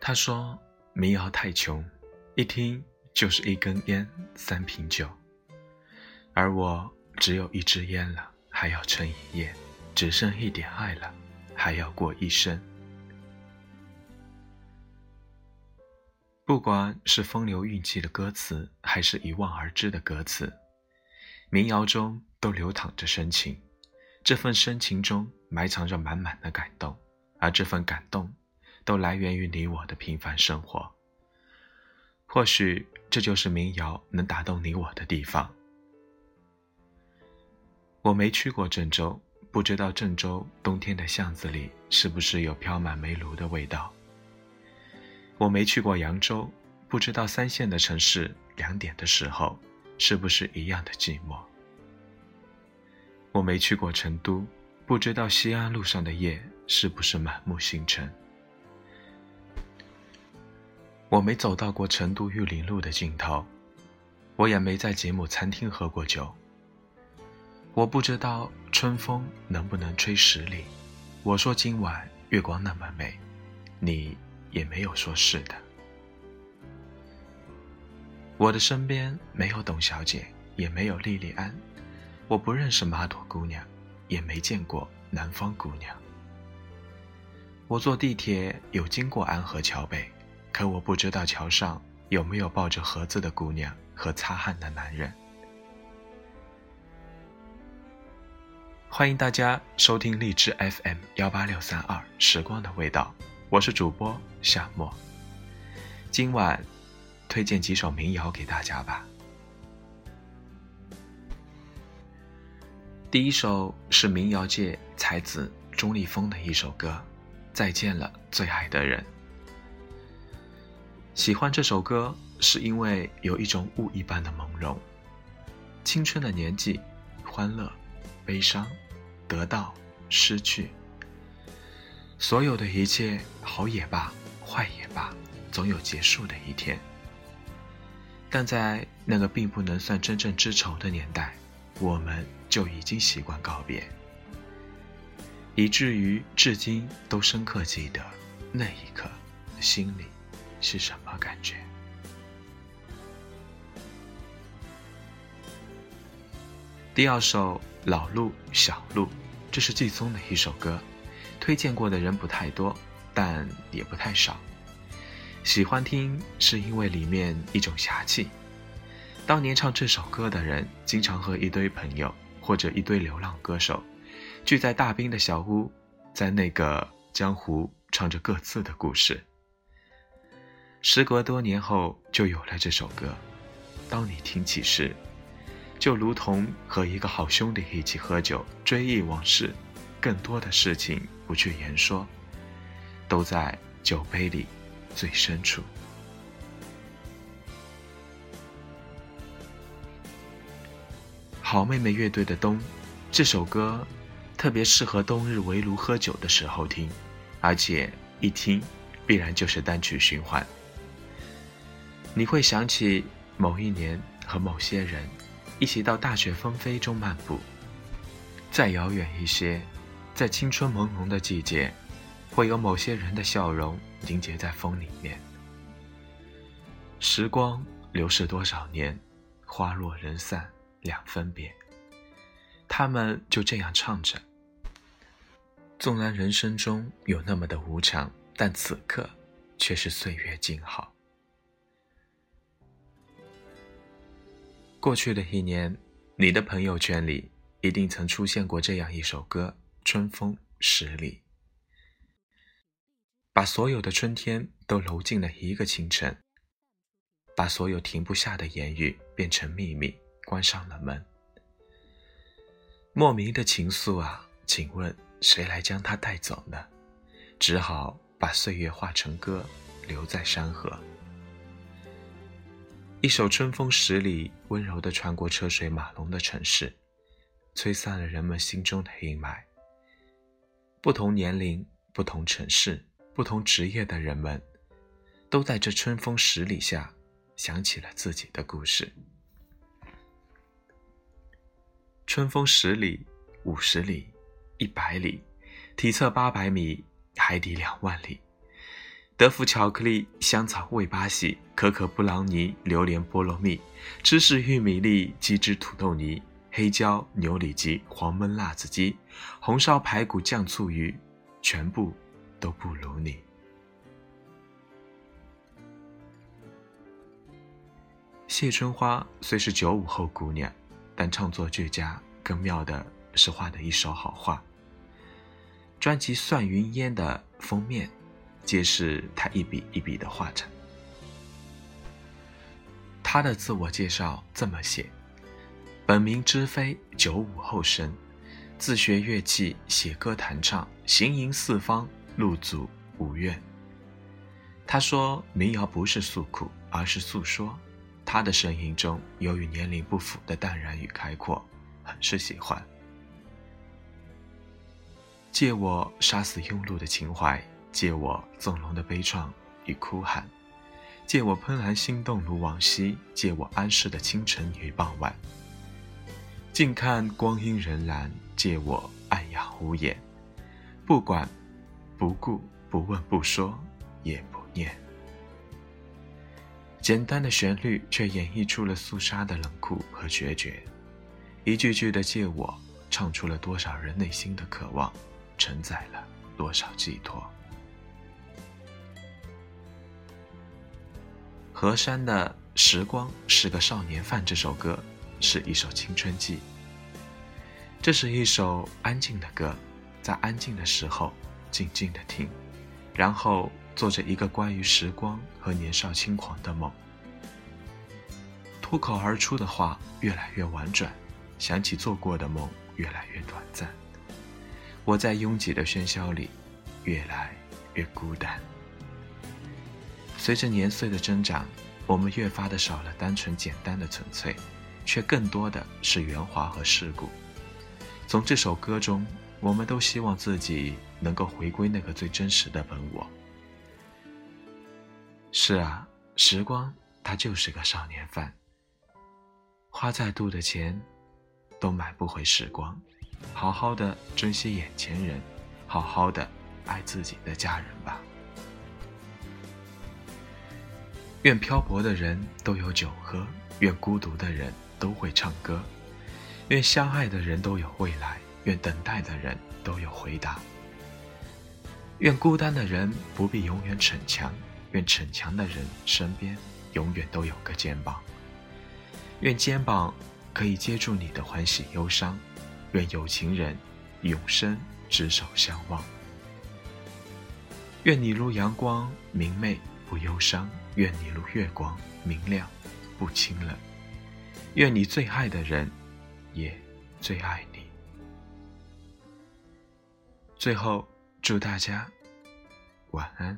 他说：“民谣太穷，一听就是一根烟、三瓶酒。而我只有一支烟了，还要撑一夜；只剩一点爱了，还要过一生。”不管是风流韵气的歌词，还是一望而知的歌词，民谣中都流淌着深情。这份深情中埋藏着满满的感动，而这份感。都来源于你我的平凡生活。或许这就是民谣能打动你我的地方。我没去过郑州，不知道郑州冬天的巷子里是不是有飘满煤炉的味道。我没去过扬州，不知道三线的城市两点的时候是不是一样的寂寞。我没去过成都，不知道西安路上的夜是不是满目星辰。我没走到过成都玉林路的尽头，我也没在吉姆餐厅喝过酒。我不知道春风能不能吹十里。我说今晚月光那么美，你也没有说是的。我的身边没有董小姐，也没有莉莉安。我不认识马朵姑娘，也没见过南方姑娘。我坐地铁有经过安河桥北。可我不知道桥上有没有抱着盒子的姑娘和擦汗的男人。欢迎大家收听荔枝 FM 幺八六三二时光的味道，我是主播夏沫。今晚推荐几首民谣给大家吧。第一首是民谣界才子钟立风的一首歌，《再见了，最爱的人》。喜欢这首歌，是因为有一种雾一般的朦胧。青春的年纪，欢乐、悲伤、得到、失去，所有的一切，好也罢，坏也罢，总有结束的一天。但在那个并不能算真正知愁的年代，我们就已经习惯告别，以至于至今都深刻记得那一刻，心里。是什么感觉？第二首《老路小路》，这是季松的一首歌，推荐过的人不太多，但也不太少。喜欢听是因为里面一种侠气。当年唱这首歌的人，经常和一堆朋友或者一堆流浪歌手聚在大兵的小屋，在那个江湖唱着各自的故事。时隔多年后，就有了这首歌。当你听起时，就如同和一个好兄弟一起喝酒，追忆往事。更多的事情不去言说，都在酒杯里最深处。好妹妹乐队的《冬》这首歌，特别适合冬日围炉喝酒的时候听，而且一听，必然就是单曲循环。你会想起某一年和某些人一起到大雪纷飞中漫步。再遥远一些，在青春朦胧的季节，会有某些人的笑容凝结在风里面。时光流逝多少年，花落人散两分别。他们就这样唱着。纵然人生中有那么的无常，但此刻却是岁月静好。过去的一年，你的朋友圈里一定曾出现过这样一首歌《春风十里》，把所有的春天都揉进了一个清晨，把所有停不下的言语变成秘密，关上了门。莫名的情愫啊，请问谁来将它带走呢？只好把岁月化成歌，留在山河。一首《春风十里》，温柔地穿过车水马龙的城市，吹散了人们心中的阴霾。不同年龄、不同城市、不同职业的人们，都在这春风十里下，想起了自己的故事。春风十里、五十里、一百里，体测八百米，海底两万里。德芙巧克力、香草味巴西、可可布朗尼、榴莲菠萝蜜、芝士玉米粒、鸡汁土豆泥、黑椒牛里脊、黄焖辣子鸡、红烧排骨酱醋鱼，全部都不如你。谢春花虽是九五后姑娘，但创作俱佳，更妙的是画的一手好画。专辑《算云烟》的封面。皆是他一笔一笔的画成。他的自我介绍这么写：本名知飞，九五后生，自学乐器，写歌弹唱，行吟四方，入祖无怨。他说民谣不是诉苦，而是诉说。他的声音中有与年龄不符的淡然与开阔，很是喜欢。借我杀死庸碌的情怀。借我纵容的悲怆与哭喊，借我怦然心动如往昔，借我安适的清晨与傍晚。静看光阴荏苒，借我暗哑无言，不管不顾，不问不说，也不念。简单的旋律却演绎出了肃杀的冷酷和决绝，一句句的借我，唱出了多少人内心的渴望，承载了多少寄托。何山的《时光是个少年犯》这首歌是一首青春记。这是一首安静的歌，在安静的时候静静的听，然后做着一个关于时光和年少轻狂的梦。脱口而出的话越来越婉转，想起做过的梦越来越短暂。我在拥挤的喧嚣里越来越孤单。随着年岁的增长，我们越发的少了单纯简单的纯粹，却更多的是圆滑和世故。从这首歌中，我们都希望自己能够回归那个最真实的本我。是啊，时光它就是个少年犯，花再多的钱，都买不回时光。好好的珍惜眼前人，好好的爱自己的家人吧。愿漂泊的人都有酒喝，愿孤独的人都会唱歌，愿相爱的人都有未来，愿等待的人都有回答。愿孤单的人不必永远逞强，愿逞强的人身边永远都有个肩膀。愿肩膀可以接住你的欢喜忧伤，愿有情人永生执手相望。愿你如阳光明媚不忧伤。愿你如月光明亮，不清冷。愿你最爱的人，也最爱你。最后，祝大家晚安。